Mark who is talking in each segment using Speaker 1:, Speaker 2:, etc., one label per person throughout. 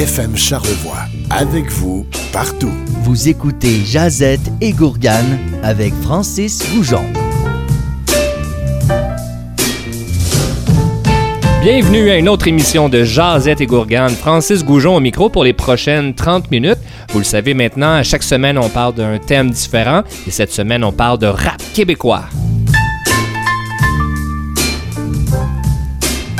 Speaker 1: FM Charlevoix. Avec vous, partout.
Speaker 2: Vous écoutez Jazette et Gourgane avec Francis Goujon.
Speaker 3: Bienvenue à une autre émission de Jazette et Gourgane. Francis Goujon au micro pour les prochaines 30 minutes. Vous le savez maintenant, à chaque semaine, on parle d'un thème différent. Et cette semaine, on parle de rap québécois.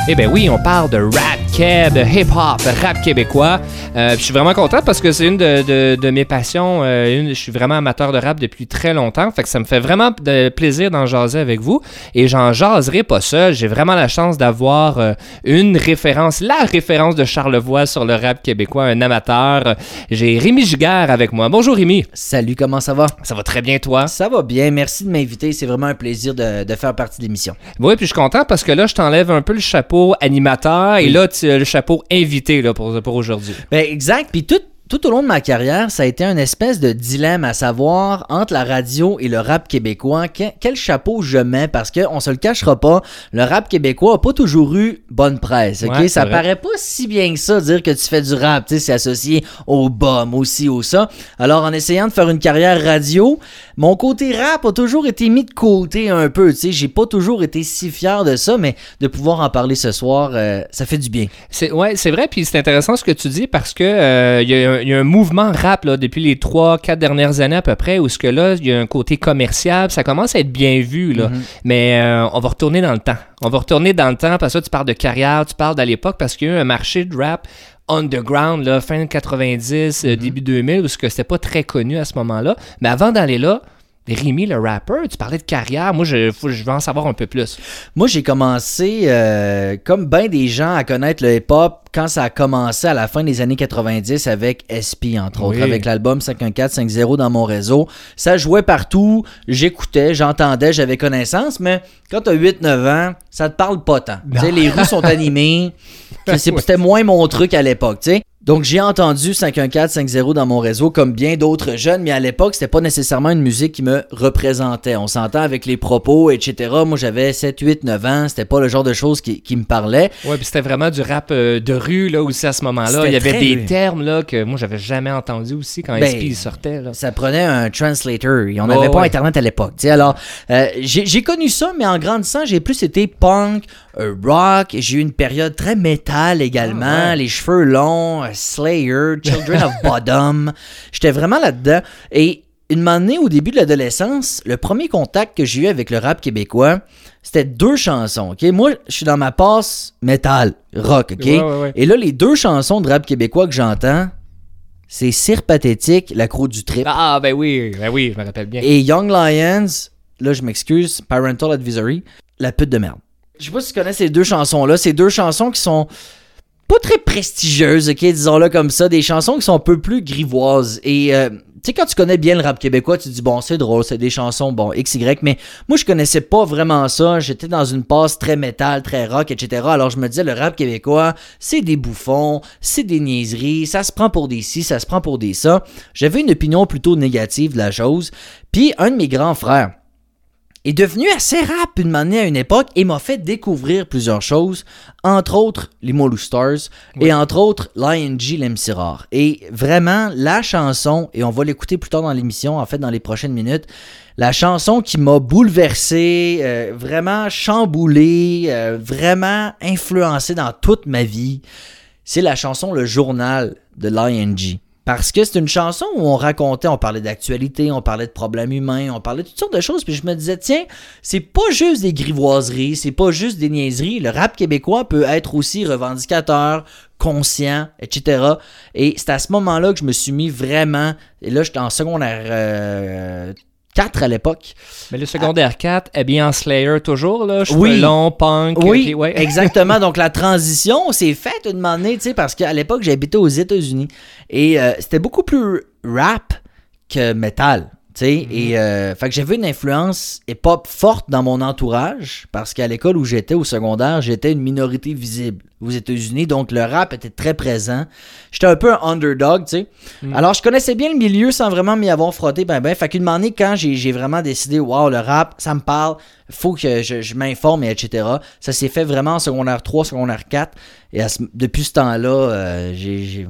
Speaker 3: Eh bien oui, on parle de rap de hip-hop, rap québécois. Euh, je suis vraiment content parce que c'est une de, de- de mes passions. euh, une- je suis vraiment amateur de rap depuis très longtemps. Fait que ça me fait vraiment de plaisir d'en jaser avec vous. Et j'en jaserai pas seul. J'ai vraiment la chance d'avoir euh, une référence, la référence de Charlevoix sur le rap québécois, un amateur. J'ai Rémi Giguère avec moi. Bonjour Rémi.
Speaker 2: Salut, comment ça va?
Speaker 3: Ça va très bien toi?
Speaker 2: Ça va bien, merci de m'inviter. C'est vraiment un plaisir de, de faire partie de l'émission.
Speaker 3: Oui, puis je suis content parce que là, je t'enlève un peu le chapeau animateur et là, tu le chapeau invité là, pour, pour aujourd'hui.
Speaker 2: Ben exact. Puis tout, tout au long de ma carrière, ça a été une espèce de dilemme à savoir entre la radio et le rap québécois. que- quel chapeau je mets? Parce qu'on se le cachera pas, le rap québécois a pas toujours eu bonne presse. ok?
Speaker 3: Ouais, c'est
Speaker 2: ça
Speaker 3: vrai.
Speaker 2: paraît pas si bien que ça, dire que tu fais du rap. tu sais, C'est associé au bum, aussi, au ça. Alors en essayant de faire une carrière radio, mon côté rap a toujours été mis de côté un peu. tu sais. J'ai pas toujours été si fier de ça, mais de pouvoir en parler ce soir, euh, ça fait du bien.
Speaker 3: C'est ouais, c'est vrai, puis c'est intéressant ce que tu dis parce que euh, il y, a un- il y a un mouvement rap là, depuis les 3-4 dernières années à peu près où ce que là, il y a un côté commercial, ça commence à être bien vu là. Mais euh, on va retourner dans le temps. On va retourner dans le temps parce que là, tu parles de carrière, tu parles de l'époque parce qu'il y a eu un marché de rap underground là, fin 90, euh, début 2000 où ce que c'était pas très connu à ce moment-là. Mais avant d'aller là, Rémi, le rapper, tu parlais de carrière. Moi, je, faut- je veux en savoir un peu plus.
Speaker 2: Moi, j'ai commencé, euh, comme bien des gens, à connaître le hip-hop quand ça a commencé à la fin des années 90 avec SP, entre autres, avec l'album 51450 dans mon réseau. Ça jouait partout, j'écoutais, j'entendais, j'avais connaissance, mais quand t'as 8-9 ans, ça te parle pas tant. Les rues sont animées. C'était moins mon truc à l'époque, tu sais. Donc j'ai entendu 51450 dans mon réseau comme bien d'autres jeunes, mais à l'époque, c'était pas nécessairement une musique qui me représentait. On s'entend avec les propos, etc. Moi, j'avais 7, 8, 9 ans, c'était pas le genre de choses qui, qui me parlaient.
Speaker 3: Ouais, puis c'était vraiment du rap euh, de rue là aussi à ce moment-là. Il y avait des
Speaker 2: rue.
Speaker 3: termes là que moi j'avais jamais entendu aussi quand
Speaker 2: Ben,
Speaker 3: SP sortait là.
Speaker 2: Ça prenait un translator. On n'avait pas
Speaker 3: ouais.
Speaker 2: Internet à l'époque. tu sais. Alors, euh, j'ai connu ça, mais en grandissant, j'ai plus été punk, rock. J'ai eu une période très métal également.
Speaker 3: Ah, ouais.
Speaker 2: Les cheveux longs, euh, Slayer, Children of Bodom. J'étais vraiment là-dedans. Et une année au début de l'adolescence, le premier contact que j'ai eu avec le rap québécois, c'était deux chansons. ok? Moi, je suis dans ma passe métal, rock. ok?
Speaker 3: Ouais, ouais, ouais.
Speaker 2: Et là, les deux chansons de rap québécois que j'entends, c'est Cire Pathétique, La Croix du Trip.
Speaker 3: Ah ben oui, ben oui, je me rappelle bien.
Speaker 2: Et Young Lions, là je m'excuse, Parental Advisory, La pute de merde. Je sais pas si tu connais ces deux chansons-là. Ces deux chansons qui sont pas très prestigieuses, ok, disons-le comme ça. Des chansons qui sont un peu plus grivoises. Et euh, tu sais, quand tu connais bien le rap québécois, tu dis, bon, c'est drôle, c'est des chansons, bon, X, Y. Mais moi, je connaissais pas vraiment ça. J'étais dans une passe très métal, très rock, etc. Alors je me disais, le rap québécois, c'est des bouffons, c'est des niaiseries, ça se prend pour des ci, ça se prend pour des ça. J'avais une opinion plutôt négative de la chose. Puis un de mes grands frères, est devenu assez rap une manière à une époque et m'a fait découvrir plusieurs choses, entre autres les Molou Stars et entre autres l'ING l'MC Rare. Et vraiment, la chanson, et on va l'écouter plus tard dans l'émission, en fait dans les prochaines minutes, la chanson qui m'a bouleversé, euh, vraiment chamboulé, euh, vraiment influencé dans toute ma vie, c'est la chanson Le Journal de l'ING. Parce que c'est une chanson où on racontait, on parlait d'actualité, on parlait de problèmes humains, on parlait de toutes sortes de choses. Puis je me disais, tiens, c'est pas juste des grivoiseries, c'est pas juste des niaiseries. Le rap québécois peut être aussi revendicateur, conscient, etc. Et c'est à ce moment-là que je me suis mis vraiment. Et là, j'étais en secondaire euh, 4 à l'époque.
Speaker 3: Mais le secondaire 4, habillé en Slayer toujours, là, cheveux
Speaker 2: Oui.
Speaker 3: longs, punk.
Speaker 2: Oui,
Speaker 3: ok, ouais.
Speaker 2: exactement. Donc la transition s'est faite une année, tu sais, parce qu'à l'époque, j'habitais aux États-Unis. Et euh, c'était beaucoup plus rap que metal. Tu sais. Et euh, fait que j'avais une influence hip-hop forte dans mon entourage parce qu'à l'école où j'étais au secondaire, j'étais une minorité visible aux États-Unis, donc le rap était très présent. J'étais un peu un underdog, tu sais. Alors je connaissais bien le milieu sans vraiment m'y avoir frotté, ben ben. Fait qu'une année, quand j'ai vraiment décidé, waouh, le rap, ça me parle, faut que je, je m'informe, et etc. Ça s'est fait vraiment en secondaire 3, secondaire 4. Et à ce- depuis ce temps-là, euh, j'ai- j'ai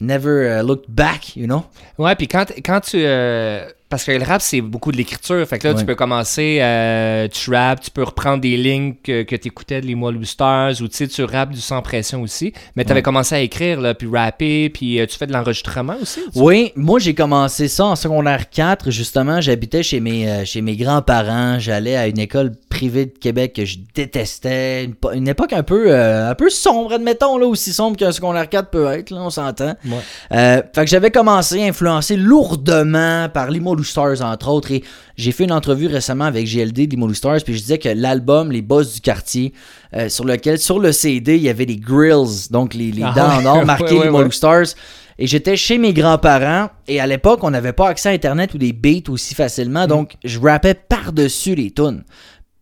Speaker 2: never uh, looked back, you know?
Speaker 3: Ouais, puis quand, quand tu. euh, parce que le rap, c'est beaucoup de l'écriture. Fait que là,
Speaker 2: Ouais.
Speaker 3: tu peux commencer, euh, tu rap, tu peux reprendre des lignes que, que tu écoutais de Les Mois Stars, ou tu sais, tu rappes du sans pression aussi. Mais tu avais
Speaker 2: Ouais.
Speaker 3: commencé à écrire, là, puis rapper, puis euh, tu fais de l'enregistrement aussi.
Speaker 2: Oui, moi j'ai commencé ça en secondaire 4. Justement, j'habitais chez mes, euh, chez mes grands-parents. J'allais à une école privée de Québec que je détestais. Une, po- une époque un peu, euh, un peu sombre, admettons, là, aussi sombre qu'un secondaire 4 peut être, là, on s'entend.
Speaker 3: Ouais.
Speaker 2: Euh, fait que j'avais commencé, influencé lourdement par Stars, entre autres. Et j'ai fait une entrevue récemment avec GLD de Limo Stars, puis je disais que l'album Les Boss du quartier, euh, sur lequel, sur le CD, il y avait des grills, donc les, les
Speaker 3: Ah
Speaker 2: dents en or marquées
Speaker 3: ouais, ouais,
Speaker 2: Limo
Speaker 3: ouais.
Speaker 2: Stars. Et j'étais chez mes grands-parents, et à l'époque, on n'avait pas accès à Internet ou des beats aussi facilement,
Speaker 3: Mm.
Speaker 2: donc je rappais par-dessus les tunes.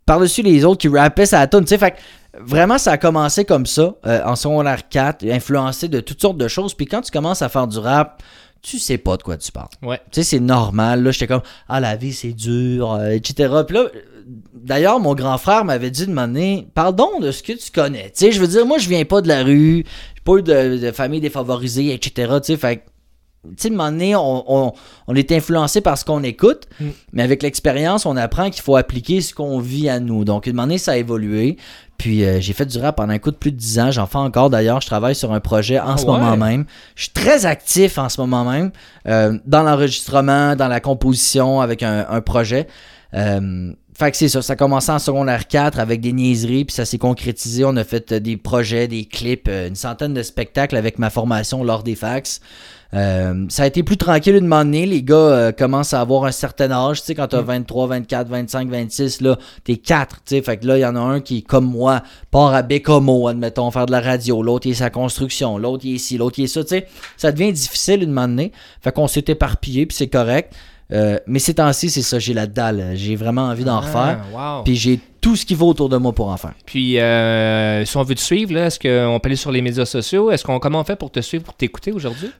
Speaker 2: Par-dessus les autres qui rappaient sa tune, tu sais, fait que Vraiment, ça a commencé comme ça, euh, en secondaire 4, influencé de toutes sortes de choses. Puis quand tu commences à faire du rap, tu sais pas de quoi tu parles.
Speaker 3: Ouais.
Speaker 2: Tu sais, c'est normal. Là, j'étais comme, ah, la vie, c'est dur, euh, etc. Puis là, d'ailleurs, mon grand frère m'avait dit de m'amener, parle donc de ce que tu connais. Tu sais, je veux dire, moi, je viens pas de la rue, j'ai pas eu de, de famille défavorisée, etc. Tu sais, fait que, tu sais, de donné, on, on, on est influencé par ce qu'on écoute,
Speaker 3: Mm.
Speaker 2: mais avec l'expérience, on apprend qu'il faut appliquer ce qu'on vit à nous. Donc, un moment donné, ça a évolué. Puis, euh, j'ai fait du rap pendant un coup de plus de 10 ans. J'en fais encore d'ailleurs. Je travaille sur un projet en
Speaker 3: Ah
Speaker 2: ce
Speaker 3: ouais?
Speaker 2: moment même. Je suis très actif en ce moment même euh, dans l'enregistrement, dans la composition avec un, un projet. Euh, fait que c'est ça, ça a commencé en secondaire 4 avec des niaiseries, puis ça s'est concrétisé. On a fait euh, des projets, des clips, euh, une centaine de spectacles avec ma formation lors des fax. Euh, ça a été plus tranquille une moment donné. Les gars euh, commencent à avoir un certain âge. Tu sais, quand t'as 23, 24, 25, 26, là, t'es 4. Tu sais, fait que là, il y en a un qui, comme moi, part à Bécomo, admettons, faire de la radio. L'autre, il est sa construction. L'autre, il est ici. L'autre, il est ça. Tu sais, ça devient difficile une moment donné. Fait qu'on s'est éparpillé, puis c'est correct. Euh, mais ces temps-ci, c'est ça, j'ai la dalle. J'ai vraiment envie d'en refaire.
Speaker 3: Ah, wow.
Speaker 2: Puis j'ai tout ce qu'il faut autour de moi pour en faire.
Speaker 3: Puis, euh, si on veut te suivre, là, est-ce qu'on peut aller sur les médias sociaux? Est-ce qu'on comment on fait pour te suivre, pour t'écouter aujourd'hui?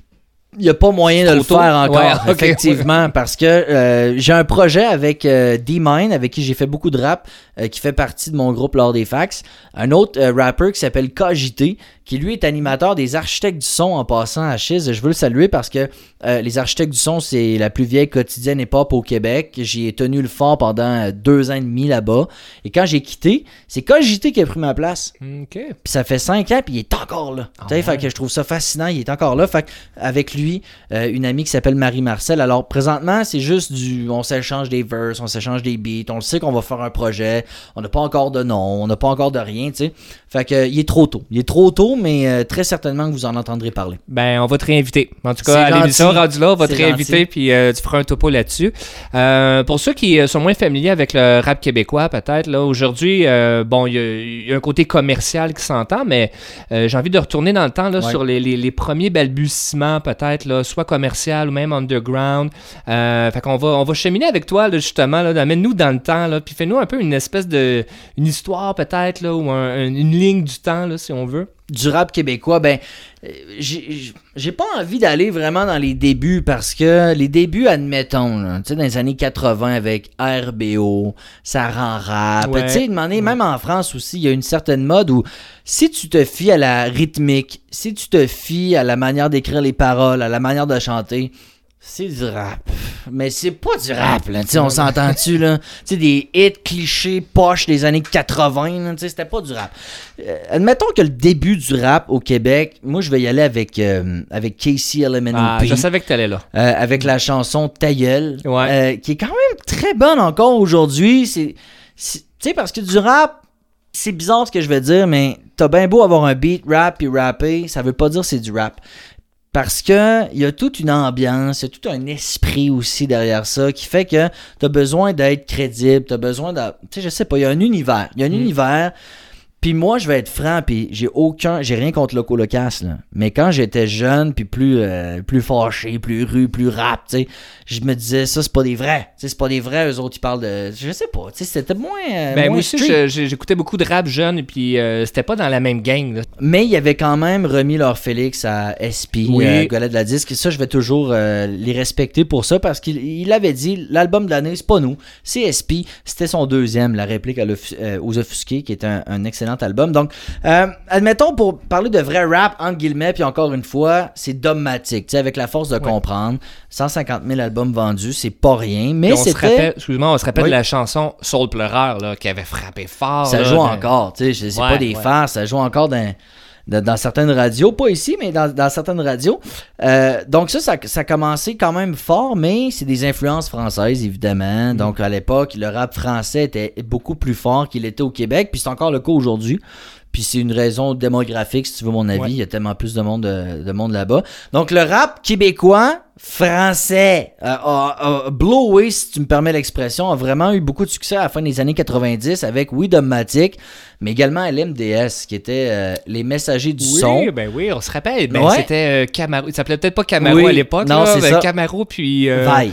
Speaker 2: Il n'y a pas moyen de le faire encore,
Speaker 3: Ouais,
Speaker 2: effectivement, parce que euh, j'ai un projet avec euh, D-Mine, avec qui j'ai fait beaucoup de rap, qui fait partie de mon groupe lors des fax. Un autre rapper qui s'appelle KJT, qui lui est animateur des architectes du son en passant à Chiz. Je veux le saluer parce que euh, les architectes du son, c'est la plus vieille quotidienne hip-hop au Québec. J'y ai tenu le fort pendant euh, deux ans et demi là-bas. Et quand j'ai quitté, c'est KJT qui a pris ma place.
Speaker 3: OK.
Speaker 2: Puis ça fait 5 ans, puis il est encore là. Sais, fait que je trouve ça fascinant, il est encore là. Fait que avec lui, euh, une amie qui s'appelle Marie-Marcel. Alors, présentement, c'est juste du. On s'échange des verses, on s'échange des beats, on le sait qu'on va faire un projet. On n'a pas encore de nom, on n'a pas encore de rien, tu sais. Fait que, euh, il est trop tôt. Il est trop tôt, mais euh, très certainement que vous en entendrez parler.
Speaker 3: Ben, on va te réinviter. En tout cas, à l'émission rendu là, on va te réinviter
Speaker 2: gentil.
Speaker 3: puis euh, tu feras un topo là-dessus. Euh, pour ceux qui sont moins familiers avec le rap québécois, peut-être, là, aujourd'hui, bon, il y, a- il y a un côté commercial qui s'entend, mais j'ai envie de retourner dans le temps là,
Speaker 2: Ouais.
Speaker 3: sur les, les- les premiers balbutiements, peut-être, là, soit commercial ou même underground. Fait qu'on va, on va cheminer avec toi, là, justement, là, amène-nous dans le temps, là, puis fais-nous un peu une espèce de. une histoire, peut-être, là, ou un- un- une ligne du temps, là, si on veut.
Speaker 2: Du rap québécois, ben, euh, j'ai pas envie d'aller vraiment dans les débuts parce que les débuts, admettons, là, tu sais, dans les années 80 avec RBO, ça rend rap.
Speaker 3: Ouais.
Speaker 2: Tu sais, demander, même en France aussi, il y a une certaine mode où si tu te fies à la rythmique, si tu te fies à la manière d'écrire les paroles, à la manière de chanter, c'est du rap. Mais c'est pas du rap, là. Tu sais, on s'entend-tu, là? Tu sais, des hits clichés poches des années 80, là, tu sais, c'était pas du rap. Euh, admettons que le début du rap au Québec, moi, je vais y aller avec, euh, avec Casey LMNOP.
Speaker 3: Ah, je savais que t'allais là.
Speaker 2: Euh, avec la chanson Ta gueule,
Speaker 3: Ouais.
Speaker 2: qui est quand même très bonne encore aujourd'hui. C'est, c'est- tu sais, parce que du rap, c'est bizarre ce que je vais dire, mais t'as bien beau avoir un beat rap et rapper, ça veut pas dire c'est du rap. Parce que il y a toute une ambiance, il y a tout un esprit aussi derrière ça qui fait que t'as besoin d'être crédible, t'as besoin de, tu sais, je sais pas, il y a un univers, il y a un
Speaker 3: Mm.
Speaker 2: univers. Puis moi, je vais être franc, puis j'ai aucun, j'ai rien contre Loco Locas, là. Mais quand j'étais jeune, puis plus, euh, plus fâché, plus rue, plus rap, tu sais, je me disais, ça, c'est pas des vrais. Tu sais, c'est pas des vrais, eux autres, ils parlent de. Je sais pas, tu sais, c'était moins. euh,
Speaker 3: Ben,
Speaker 2: moins
Speaker 3: moi aussi, j'écoutais beaucoup de rap jeune, et puis euh, c'était pas dans la même gang. là.
Speaker 2: Mais il avait quand même remis leur Félix à SP,
Speaker 3: Oui.
Speaker 2: euh, Golet de la Disque. Et ça, je vais toujours les respecter pour ça parce qu'il il avait dit l'album de l'année, c'est pas nous, c'est SP. C'était son deuxième, la réplique à aux Offusqués, qui est un, un excellent excellent album. Donc, euh, admettons, pour parler de vrai rap, entre guillemets, puis encore une fois, c'est dogmatique. Tu sais, avec la force de comprendre, 150 000 albums vendus, c'est pas rien, mais c'était...
Speaker 3: excuse-moi, on se rappelle
Speaker 2: Oui.
Speaker 3: la chanson Soul Pleureur là, qui avait frappé fort.
Speaker 2: Ça
Speaker 3: là,
Speaker 2: joue encore, tu sais, c'est
Speaker 3: Ouais,
Speaker 2: pas des
Speaker 3: ouais.
Speaker 2: farces, ça joue encore dans, dans, dans certaines radios, pas ici, mais dans, dans certaines radios. Euh, donc ça, ça, ça a commencé quand même fort, mais c'est des influences françaises, évidemment.
Speaker 3: Mm.
Speaker 2: Donc à l'époque, le rap français était beaucoup plus fort qu'il était au Québec, puis c'est encore le cas aujourd'hui. Puis c'est une raison démographique, si tu veux mon avis.
Speaker 3: Ouais.
Speaker 2: Il y a tellement plus de monde, de, de monde là-bas. Donc le rap québécois, français, euh, a, a blowé, si tu me permets l'expression, a vraiment eu beaucoup de succès à la fin des années 90 avec Oui Dogmatic, mais également LMDS, qui était euh, les messagers du
Speaker 3: Oui,
Speaker 2: son.
Speaker 3: ben oui, on se rappelle. Ben,
Speaker 2: Ouais.
Speaker 3: C'était euh, Camaro. Il s'appelait peut-être pas Camaro
Speaker 2: Oui,
Speaker 3: à l'époque.
Speaker 2: non, c'est ça.
Speaker 3: Camaro, puis. Euh,
Speaker 2: Vaille.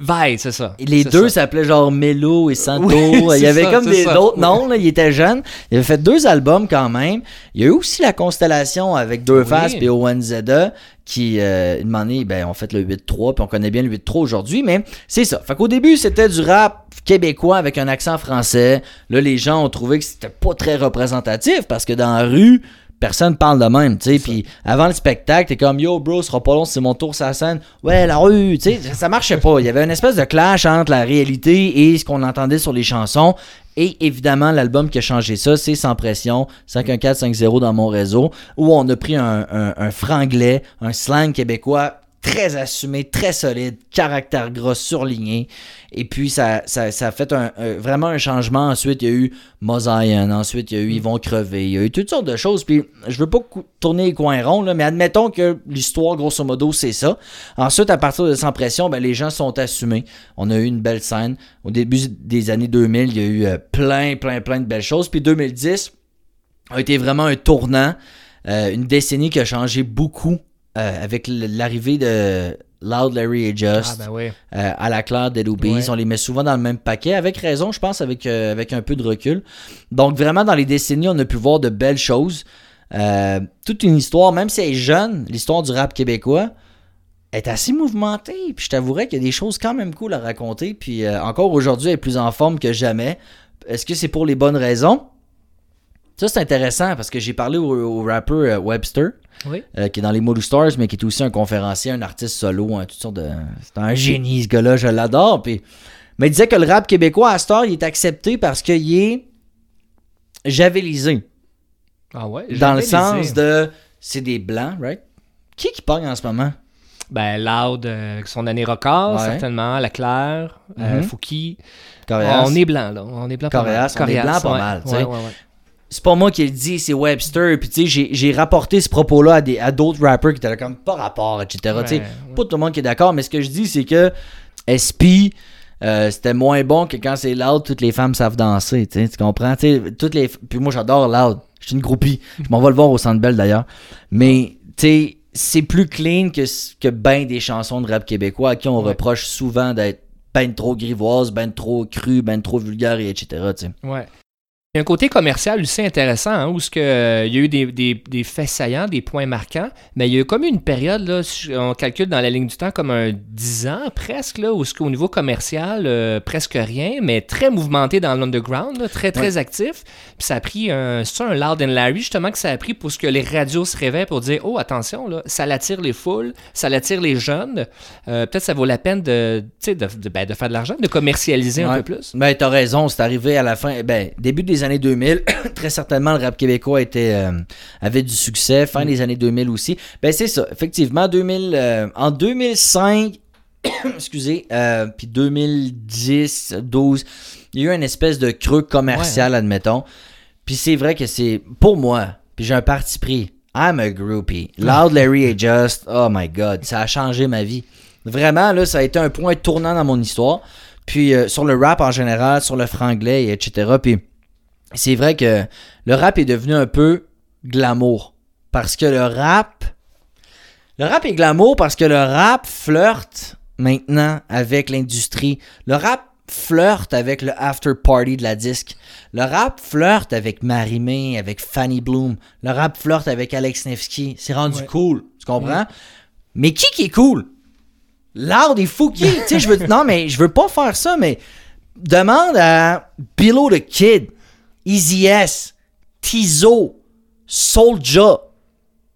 Speaker 3: Vaille, c'est ça.
Speaker 2: Les deux
Speaker 3: ça.
Speaker 2: s'appelaient genre Mello et Santo.
Speaker 3: Oui,
Speaker 2: il y avait
Speaker 3: ça,
Speaker 2: comme des d'autres noms. Là. Il était jeune. Il avait fait deux albums quand même. Il y a eu aussi la constellation avec Deux
Speaker 3: Oui.
Speaker 2: Faces et ONZA qui, euh, une donné, ben, ont fait le 8-3. Puis on connaît bien le 8-3 aujourd'hui. Mais c'est ça. Fait qu'au début, c'était du rap québécois avec un accent français. Là, les gens ont trouvé que c'était pas très représentatif parce que dans la rue, personne parle de même, tu sais. Puis avant le spectacle, t'es comme Yo, bro, ce sera pas long, c'est mon tour sur la scène. Ouais, la rue, tu sais, ça marchait pas. Il y avait une espèce de clash entre la réalité et ce qu'on entendait sur les chansons. Et évidemment, l'album qui a changé ça, c'est Sans Pression, 51450 dans mon réseau, où on a pris un, un, un franglais, un slang québécois très assumé, très solide, caractère gras, surligné. Et puis, ça, ça, ça a fait un, un- vraiment un changement. Ensuite, il y a eu Mosaïen. Ensuite, il y a eu Ils vont crever. Il y a eu toutes sortes de choses. Puis, je veux pas tourner les coins ronds, là, mais admettons que l'histoire, grosso modo, c'est ça. Ensuite, à partir de Sans Pression, ben, les gens sont assumés. On a eu une belle scène. Au début des années 2000, il y a eu euh, plein, plein, plein de belles choses. Puis 2010 a été vraiment un tournant. Euh, une décennie qui a changé beaucoup euh, avec l'arrivée de Loud Larry et
Speaker 3: Ah,
Speaker 2: Just
Speaker 3: ben oui.
Speaker 2: euh, à la claire des.
Speaker 3: Ouais.
Speaker 2: On les met souvent dans le même paquet, avec raison, je pense, avec, euh, avec un peu de recul. Donc, vraiment, dans les décennies, on a pu voir de belles choses. Toute une histoire, même si elle est jeune, l'histoire du rap québécois est assez mouvementée. Puis je t'avouerais qu'il y a des choses quand même cool à raconter. Puis encore aujourd'hui, elle est plus en forme que jamais. Est-ce que c'est pour les bonnes raisons? Ça, c'est intéressant parce que j'ai parlé au, au rappeur euh, Webster
Speaker 3: Oui.
Speaker 2: euh, qui est dans les Modu Stars, mais qui est aussi un conférencier, un artiste solo, hein, toutes sortes de. C'est un génie, ce gars-là, je l'adore. Puis... Mais il disait que le rap québécois à Star, il est accepté parce qu'il est javelisé.
Speaker 3: Ah ouais.
Speaker 2: Dans le sens de. C'est des blancs, right? Qui qui pogne en ce moment?
Speaker 3: Ben, Loud, euh, son année record,
Speaker 2: Ouais.
Speaker 3: certainement. Leclerc, euh,
Speaker 2: Mhm.
Speaker 3: Fouki.
Speaker 2: Coréas.
Speaker 3: On est blanc, là. On est blanc pas mal.
Speaker 2: Coréas, on est blanc pas
Speaker 3: ouais.
Speaker 2: mal, tu sais.
Speaker 3: Ouais, ouais, ouais.
Speaker 2: C'est pas moi qui le dis, c'est Webster. Puis tu sais, j'ai- rapporté ce propos-là à des- à d'autres rappers qui étaient là comme pas rapport, etc. Tu sais,
Speaker 3: Ouais,
Speaker 2: Pas tout le monde qui est d'accord, mais ce que je dis, c'est que SP, euh, c'était moins bon que quand c'est loud, toutes les femmes savent danser. Tu comprends? Toutes les... Puis moi, j'adore loud. Je suis une groupie. Je m'en vais le voir au Centre Bell d'ailleurs. Mais, tu sais, c'est plus clean que, que ben des chansons de rap québécois à qui on
Speaker 3: Ouais.
Speaker 2: reproche souvent d'être ben trop grivoise, ben trop cru, ben trop vulgaire, et etc.
Speaker 3: Ouais. Il y a un côté commercial aussi intéressant, hein, où ce que, euh, il y a eu des, des, des faits saillants, des points marquants, mais il y a eu comme une période, là, on calcule dans la ligne du temps comme un 10 ans presque, là, où ce qu'au niveau commercial, euh, presque rien, mais très mouvementé dans l'underground, très très actif. Puis ça a pris un, c'est ça, un Loud and Larry, justement, que ça a pris pour ce que les radios se réveillent pour dire, oh attention, là, ça l'attire les foules, ça l'attire les jeunes, Euh, peut-être ça vaut la peine de, de, de, ben, de faire de l'argent, de commercialiser un peu plus.
Speaker 2: Ben, t'as raison, c'est arrivé à la fin, ben, début des années 2000. Très certainement, le rap québécois était, euh, avait du succès. Fin des années 2000 aussi. Ben, c'est ça. Effectivement, 2000, euh, en 2005, excusez, euh, puis 2010, 12, il y a eu une espèce de creux commercial, admettons. Puis c'est vrai que c'est, pour moi, puis j'ai un parti pris. I'm a groupie. Loud Larry et Just, oh my god, ça a changé ma vie. Vraiment, là, ça a été un point tournant dans mon histoire. Puis euh, sur le rap en général, sur le franglais, et etc. Puis c'est vrai que le rap est devenu un peu glamour. Parce que le rap. Le rap est glamour parce que le rap flirte maintenant avec l'industrie. Le rap flirte avec le after party de la disque. Le rap flirte avec Marimé, avec Fanny Bloom. Le rap flirte avec Alex Nevsky. C'est rendu
Speaker 3: Ouais.
Speaker 2: cool. Tu comprends? Mais qui qui est cool? Loud et Fouki. tu sais, je veux. Non, mais je veux pas faire ça, mais demande à Below the Kid, Easy S, Tizo, Soulja.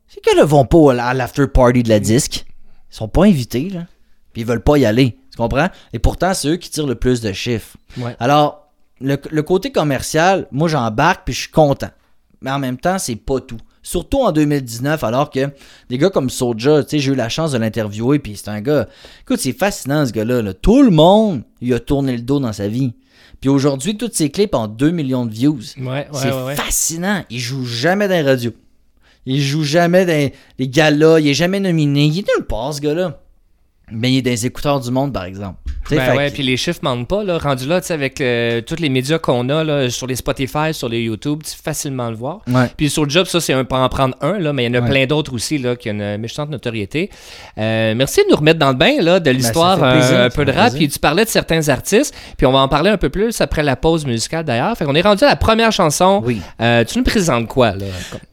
Speaker 2: Ces gars-là vont pas à l'after party de la disque. Ils sont pas invités, là. Puis ils veulent pas y aller. Tu comprends? Et pourtant, c'est eux qui tirent le plus de chiffres.
Speaker 3: Ouais.
Speaker 2: Alors, le, le côté commercial, moi j'embarque puis je suis content. Mais en même temps, c'est pas tout. Surtout en 2019, alors que des gars comme Soulja, tu sais, j'ai eu la chance de l'interviewer, puis c'est un gars. Écoute, c'est fascinant ce gars-là. là. Tout le monde lui a tourné le dos dans sa vie. Puis aujourd'hui, tous ses clips ont 2 millions de views.
Speaker 3: Ouais, ouais,
Speaker 2: c'est
Speaker 3: ouais.
Speaker 2: fascinant. Il joue jamais dans les radios. Il joue jamais dans les galas. Il est jamais nominé. Il est nulle part, ce gars-là. Mais il est les écouteurs du monde, par exemple. Tu sais,
Speaker 3: Ben ouais,
Speaker 2: que-
Speaker 3: puis les chiffres mentent pas, là. Rendu là, tu sais, avec euh, tous les médias qu'on a, là, sur les Spotify, sur les YouTube, tu facilement le voir.
Speaker 2: Ouais.
Speaker 3: Puis sur le job, ça, c'est un pour en prendre un, là, mais il y en a
Speaker 2: Ouais.
Speaker 3: plein d'autres aussi, là, qui ont une méchante notoriété. Euh, merci de nous remettre dans le bain, là, de l'histoire,
Speaker 2: Ben, plaisir,
Speaker 3: euh, un peu de rap.
Speaker 2: plaisir.
Speaker 3: Puis tu parlais de certains artistes, puis on va en parler un peu plus après la pause musicale, d'ailleurs. Fait qu'on est rendu à la première chanson.
Speaker 2: Oui.
Speaker 3: Euh, tu nous présentes quoi, là?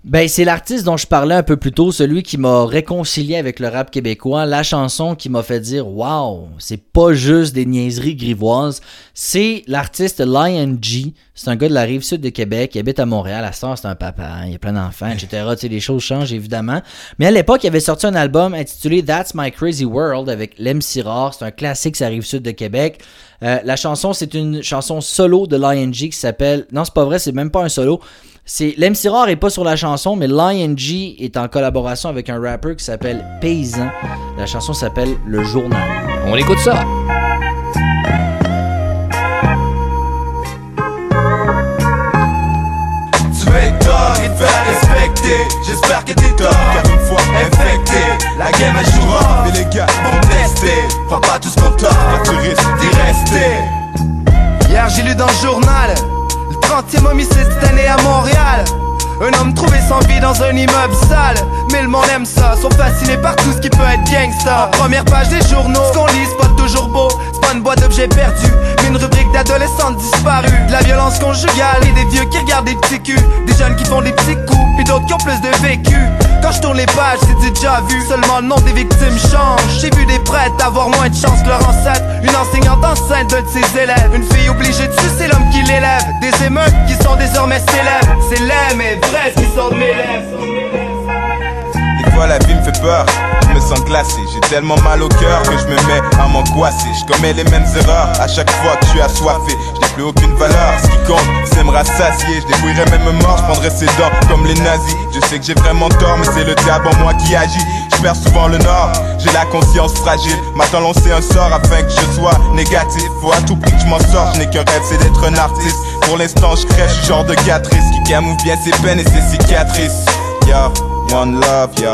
Speaker 2: Ben, c'est l'artiste dont je parlais un peu plus tôt, celui qui m'a réconcilié avec le rap québécois, la chanson qui m'a fait dire Waouh, c'est pas juste des niaiseries grivoises. C'est l'artiste Lion G. C'est un gars de la rive sud de Québec, il habite à Montréal. À temps, c'est un papa, hein, il y a plein d'enfants, etc. tu sais, les choses changent évidemment. Mais à l'époque, il avait sorti un album intitulé That's My Crazy World avec Lem Sirard. C'est un classique, ça rive sud de Québec. Euh, la chanson, c'est une chanson solo de Lion G qui s'appelle. Non, c'est pas vrai, c'est même pas un solo. C'est l'MC Rare est pas sur la chanson, mais Lion G est en collaboration avec un rapper qui s'appelle Paysan. La chanson s'appelle Le Journal.
Speaker 3: On écoute ça.
Speaker 4: J'espère que t'es tort car une fois infecté La game elle jouera Mais les gars vont tester Prends pas tout ce qu'on car tu risques d'y rester
Speaker 5: Hier j'ai lu dans le journal Le 30e homicide cette année à Montréal Un homme trouvé sans vie dans un immeuble sale. Mais le monde aime ça, sont fascinés par tout ce qui peut être gangsta. En première page des journaux, ce qu'on lit c'est pas toujours beau. C'est pas une boîte d'objets perdus Mais une rubrique d'adolescentes disparues De la violence conjugale et des vieux qui regardent des petits culs. Des jeunes qui font des petits coups, puis d'autres qui ont plus de vécu. Quand je tourne les pages, c'est déjà vu. Seulement le nom des victimes change. J'ai vu des prêtres avoir moins de chance que leur ancêtre. Une enseignante enceinte d'un de ses élèves. Une fille obligée de sucer l'homme qui l'élève. Des émeutes qui sont désormais célèbres. C'est laid mais vrai ce qui sort mes lèvres.
Speaker 4: Des fois la vie me fait peur Je me sens glacé. J'ai tellement mal au cœur que je me mets à m'angoisser. Je commets les mêmes erreurs. À chaque fois que je suis assoiffé Je n'ai plus aucune valeur. Ce qui compte c'est me rassasier. Je débrouillerai même mort Je prendrai ses dents comme les nazis. Je sais que j'ai vraiment tort Mais c'est le diable en moi qui agit. Je perds souvent le nord. J'ai la conscience fragile. M'attend lancer un sort afin que je sois négatif. Faut à tout prix que je m'en sorte. Je n'ai qu'un rêve c'est d'être un artiste. Pour l'instant je crèche genre de Qui camoufle bien ses peines et ses cicatrices Yo, one love, yo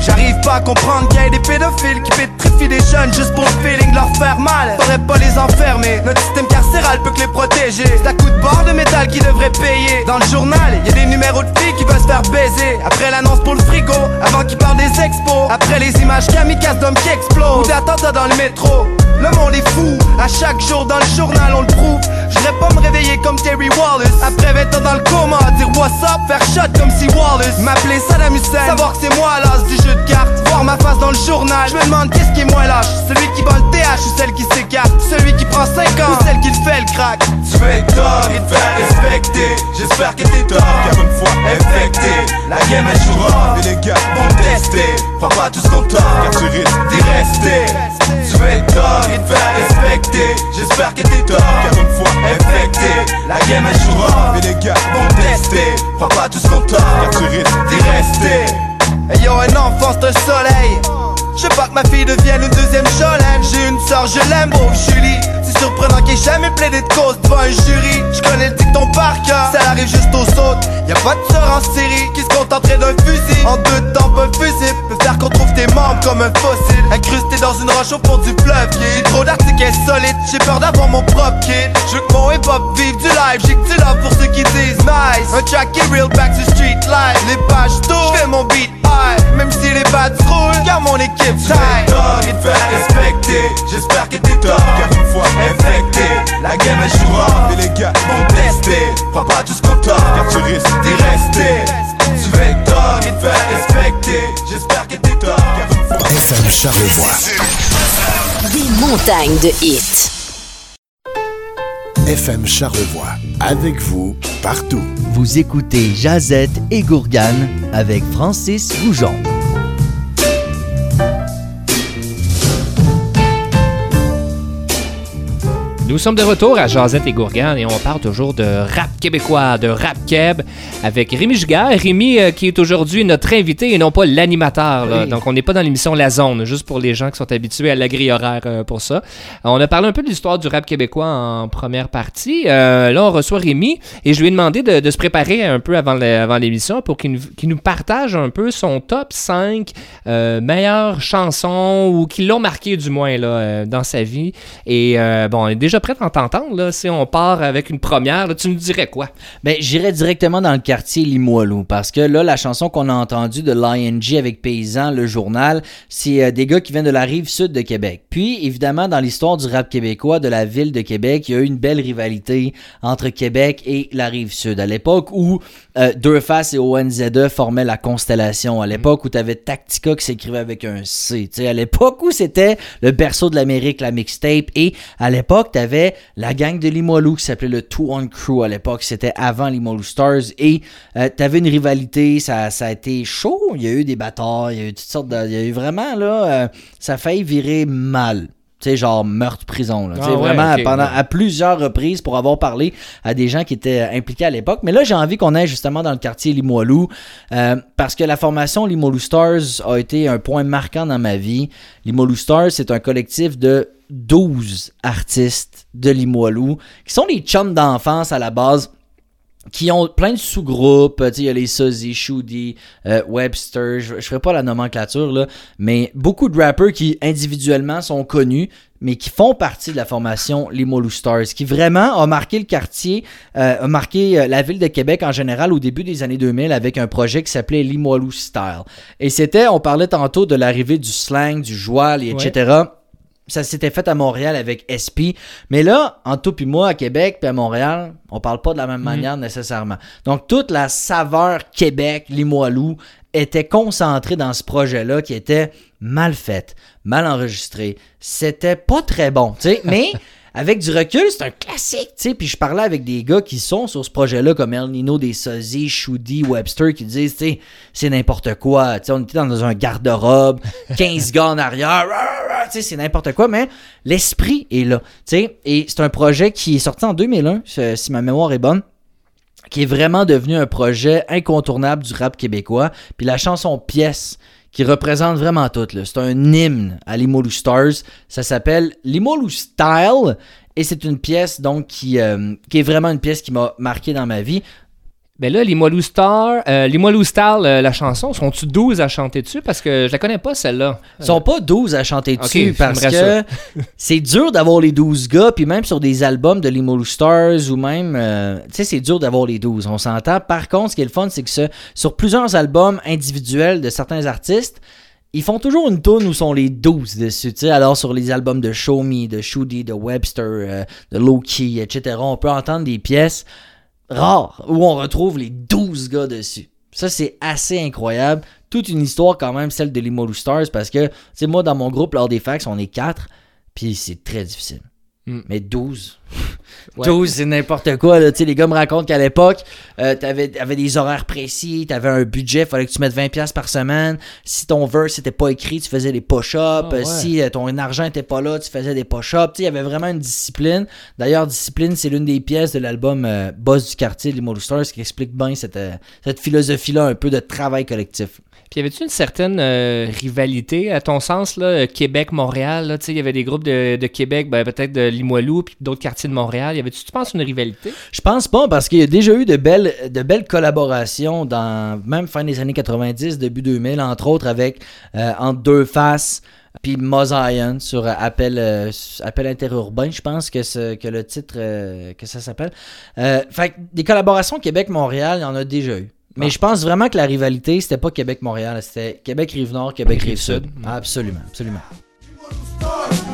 Speaker 5: J'arrive pas à comprendre qu'il y ait des pédophiles qui pétrifient des jeunes juste pour le feeling de leur faire mal. Faudrait pas les enfermer, notre système carcéral peut que les protéger. C'est à coup de barre de métal qui devrait payer. Dans le journal, y a des numéros de filles qui veulent se faire baiser. Après l'annonce pour le frigo, avant qu'ils parlent des expos. Après les images kamikazes d'hommes qui explosent. Ou d'attentats dans le métro. Le monde est fou, à chaque jour dans le journal on le prouve. J'voudrais pas me réveiller comme Terry Wallace. Après 20 ans dans le coma, dire what's up, faire shot comme si Wallace. M'appeler Saddam Hussein, savoir que c'est moi l'as du jeu de cartes. Voir ma face dans le journal, je me demande qu'est-ce qui est moins lâche. Celui qui vend le TH ou celle qui s'écarte? Celui qui prend 5 ans ou celle qui le fait le crack?
Speaker 4: Tu es tort et te faire respecter J'espère que t'es tort car une fois infecté La game elle jouera Et les gars vont tester Prends pas tout ce qu'on car tu risques d'y rester Tu es tort et te faire respecter J'espère que t'es tort car une fois infecté La game elle jouera Et les gars vont tester Prends pas tout qu'on t'offre car tu risques d'y rester
Speaker 5: Hey yo, un enfant c'est un soleil. Je veux pas que ma fille devienne une deuxième Jolene. J'ai une soeur, je l'aime, pauvre Julie. C'est surprenant qu'il ait jamais plaidé de cause devant un jury. Je connais le dicton par cœur, ça arrive juste aux autres. Y a pas de sœur en série qui se contenterait d'un fusil. En deux temps, un fusil peut faire qu'on trouve tes membres comme un fossile. Incrusté dans une roche au fond du fleuve. J'ai trop d'articles insolites, j'ai peur d'avoir mon propre kid. Je veux que mon hip-hop vive du live, j'ai que du love pour ceux qui disent nice. Un track qui est real back to street life. Les pages tournent, j'fais mon beat high. Même si les bats roulent, car mon équipe
Speaker 4: Tu
Speaker 5: tight.
Speaker 4: te faire respecter J'espère que t'es tort car une fois infecté La game elle jouera Et les gars vont tester Prends pas tout ce qu'on t'offre car tu risques d'y rester Tu es tort et te faire respecter J'espère que t'es tort car
Speaker 1: FM Charlevoix.
Speaker 6: Des montagnes de hits.
Speaker 1: FM Charlevoix. Avec vous, partout.
Speaker 2: Vous écoutez Jazette et Gourgane avec Francis Goujon.
Speaker 3: Nous sommes de retour à Jazette et Gourgane et on parle toujours de rap québécois, de rap keb avec Rémi Gigard. Rémi euh, qui est aujourd'hui notre invité et non pas l'animateur. là.
Speaker 2: Oui.
Speaker 3: Donc on n'est pas dans l'émission La Zone, juste pour les gens qui sont habitués à la grille horaire euh, pour ça. On a parlé un peu de l'histoire du rap québécois en première partie. Euh, là on reçoit Rémi et je lui ai demandé de, de se préparer un peu avant l'émission pour qu'il nous, qu'il nous partage un peu son top 5 euh, meilleures chansons ou qui l'ont marqué du moins là, euh, dans sa vie. Et euh, bon, on est déjà prêt à t'entendre. Là. Si on part avec une première, tu nous dirais quoi?
Speaker 2: Ben, j'irais directement dans le quartier Limoilou parce que là, la chanson qu'on a entendue de l'ING avec Paysan, le journal, c'est euh, des gars qui viennent de la rive sud de Québec. Puis, évidemment, dans l'histoire du rap québécois de la ville de Québec, il y a eu une belle rivalité entre Québec et la rive sud. À l'époque où euh, Deux Faces et ONZE formaient la constellation, à l'époque où tu avais Tactica qui s'écrivait avec un C, à l'époque où c'était le berceau de l'Amérique, la mixtape, et à l'époque, tu avais la gang de Limoilou qui s'appelait le Two On Crew. À l'époque, c'était avant Limoilou Stars, et tu avais une rivalité, ça, ça a été chaud, il y a eu des batailles, il y a eu toutes sortes de... Il y a eu vraiment, là, euh, ça a failli virer mal. Tu sais, genre meurtre, prison. Là.
Speaker 3: Ah ouais,
Speaker 2: vraiment, pendant,
Speaker 3: ouais.
Speaker 2: à plusieurs reprises pour avoir parlé à des gens qui étaient euh, impliqués à l'époque. Mais là, j'ai envie qu'on aille justement dans le quartier Limoilou euh, parce que la formation Limoilou Stars a été un point marquant dans ma vie. Limoilou Stars, c'est un collectif de 12 artistes de Limoilou qui sont des chums d'enfance à la base qui ont plein de sous-groupes, tu sais, il y a les Sozzy, Shoody, euh, Webster, je, je ferai pas la nomenclature là, mais beaucoup de rappers qui individuellement sont connus, mais qui font partie de la formation Les Molou Stars, qui vraiment a marqué le quartier, euh, a marqué euh, la ville de Québec en général au début des années 2000 avec un projet qui s'appelait Limoilou Style. Et c'était, on parlait tantôt de l'arrivée du slang, du joual, et etc ça s'était fait à Montréal avec SP. Mais là, en tout puis moi, à Québec puis à Montréal, on parle pas de la même manière nécessairement. Donc, toute la saveur Québec, Limoilou, était concentrée dans ce projet-là qui était mal fait, mal enregistré. C'était pas très bon, tu sais. Mais avec du recul, c'est un classique, tu sais. Puis je parlais avec des gars qui sont sur ce projet-là, comme El Nino, des Sozzy, Shoody, Webster, qui disent, tu sais, c'est n'importe quoi. Tu sais, on était dans un garde-robe, 15 gars en arrière, tu sais, c'est n'importe quoi, mais l'esprit est là, tu sais. Et c'est un projet qui est sorti en 2001, si si ma mémoire est bonne qui est vraiment devenu un projet incontournable du rap québécois. Puis la chanson Pièce, qui représente vraiment tout. C'est un hymne à Limolou Stars. Ça s'appelle Limolou Style. Et c'est une pièce donc euh, qui est vraiment une pièce qui m'a marqué dans ma vie.
Speaker 3: Ben là, Limoilou Star, euh, euh, la chanson, sont-tu 12 à chanter dessus? Parce que je la connais pas, celle-là.
Speaker 2: Ils sont pas 12 à chanter dessus parce que c'est dur d'avoir les 12 gars, puis même sur des albums de Limolou Stars ou même, euh, tu sais, c'est dur d'avoir les 12, on s'entend. Par contre, ce qui est le fun, c'est que ce- sur plusieurs albums individuels de certains artistes, ils font toujours une tune où sont les 12 dessus, tu sais. Alors sur les albums de Show Me, de Shoody, de Webster, euh, de Low-Key, etc., on peut entendre des pièces rares où on retrouve les 12 gars dessus. Ça, c'est assez incroyable. Toute une histoire quand même, celle de Limolou Stars, parce que, sais, moi, dans mon groupe, lors des fax, on est 4, puis c'est très difficile.
Speaker 3: Mm.
Speaker 2: Mais 12.
Speaker 3: Ouais.
Speaker 2: 12, c'est n'importe quoi. Là. Tu sais, Les gars me racontent qu'à l'époque, euh, t'avais avais des horaires précis, t'avais un budget, fallait que tu mettes 20$ par semaine. Si ton verse n'était pas écrit, tu faisais des push-ups.
Speaker 3: Ah, ouais.
Speaker 2: Euh, Si euh, ton argent n'était pas là, tu faisais des push-ups. Tu sais, Il y avait vraiment une discipline. D'ailleurs, discipline, c'est l'une des pièces de l'album euh, Boss du quartier, les Molou Stars, qui explique bien cette, cette philosophie-là un peu de travail collectif.
Speaker 3: Puis y avait-tu une certaine euh, rivalité, à ton sens, là, Québec-Montréal? Il y avait des groupes de, Québec, ben, peut-être de Limoilou, puis d'autres quartiers de Montréal. Y avait-tu, tu penses, une rivalité?
Speaker 2: Je pense pas, parce qu'il y a déjà eu de belles, de belles collaborations dans même fin des années 90, début 2000, entre autres avec euh, Entre deux faces puis Mosaïen sur appel, euh, appel interurbain, je pense que, ce- que le titre euh, que ça s'appelle. Euh, fait des collaborations Québec-Montréal, il y en a déjà eu. Mais
Speaker 3: Ah.
Speaker 2: je pense vraiment que la rivalité, c'était pas Québec-Montréal, c'était Québec-Rive-Nord, Québec-Rive-Sud.
Speaker 3: Rive-Sud.
Speaker 2: Absolument, absolument.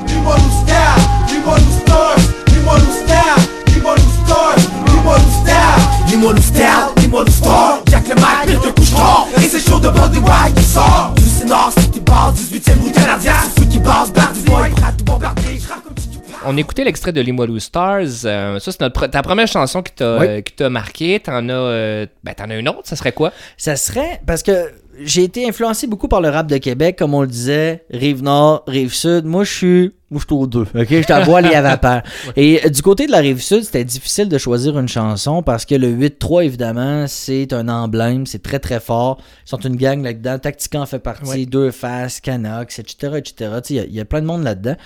Speaker 5: Dis-moi nous stars, dis-moi nous stars, dis-moi nous stars, dis-moi nous stars, dis-moi nous stars, dis-moi nous stars, dis-moi nous stars, y'a que le mic pire de couche-tard, et c'est chaud de bord des wags qui sort, du Sénat, c'est qui passe, 18ème rue canadien, c'est ceux qui passent, barre du boy, prêt à tout bombarder, je
Speaker 3: on écoutait l'extrait de Limoilou Stars. Euh, ça, c'est notre ta première chanson qui t'a
Speaker 2: Oui.
Speaker 3: qui t'a marqué. T'en as, euh, ben, t'en as une autre, ça serait quoi?
Speaker 2: Ça serait parce que j'ai été influencé beaucoup par le rap de Québec, comme on le disait, rive nord, rive sud. Moi, je suis, moi, je suis aux deux. Ok, je t'avoue les vapeur. Et euh, du côté de la rive sud, c'était difficile de choisir une chanson parce que le 8-3, évidemment, c'est un emblème, c'est très très fort. Ils sont une gang là-dedans. Tactica en fait partie,
Speaker 3: Ouais.
Speaker 2: deux faces, Canox, etc., etc. Il y y, a plein de monde là-dedans.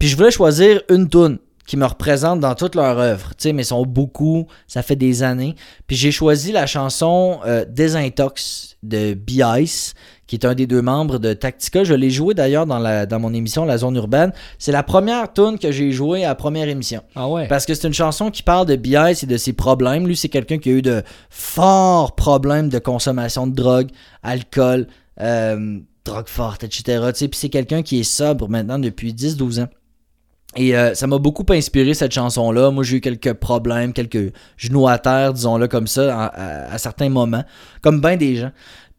Speaker 2: Puis je voulais choisir une tune qui me représente dans toute leur œuvre, tu sais, mais ils sont beaucoup, ça fait des années. Puis j'ai choisi la chanson euh, Désintox de B-Ice, qui est un des deux membres de Tactica. Je l'ai joué d'ailleurs dans, la, dans mon émission La Zone Urbaine. C'est la première tune que j'ai jouée à la première émission.
Speaker 3: Ah ouais.
Speaker 2: Parce que c'est une chanson qui parle de B.I.S. et de ses problèmes. Lui, c'est quelqu'un qui a eu de forts problèmes de consommation de drogue, alcool, euh, drogue forte, etc. Tu sais, Puis c'est quelqu'un qui est sobre maintenant depuis 10-12 ans. Et euh, ça m'a beaucoup inspiré cette chanson-là. Moi, j'ai eu quelques problèmes, quelques genoux à terre, disons-le comme ça, à, à- à certains moments, comme bien des gens.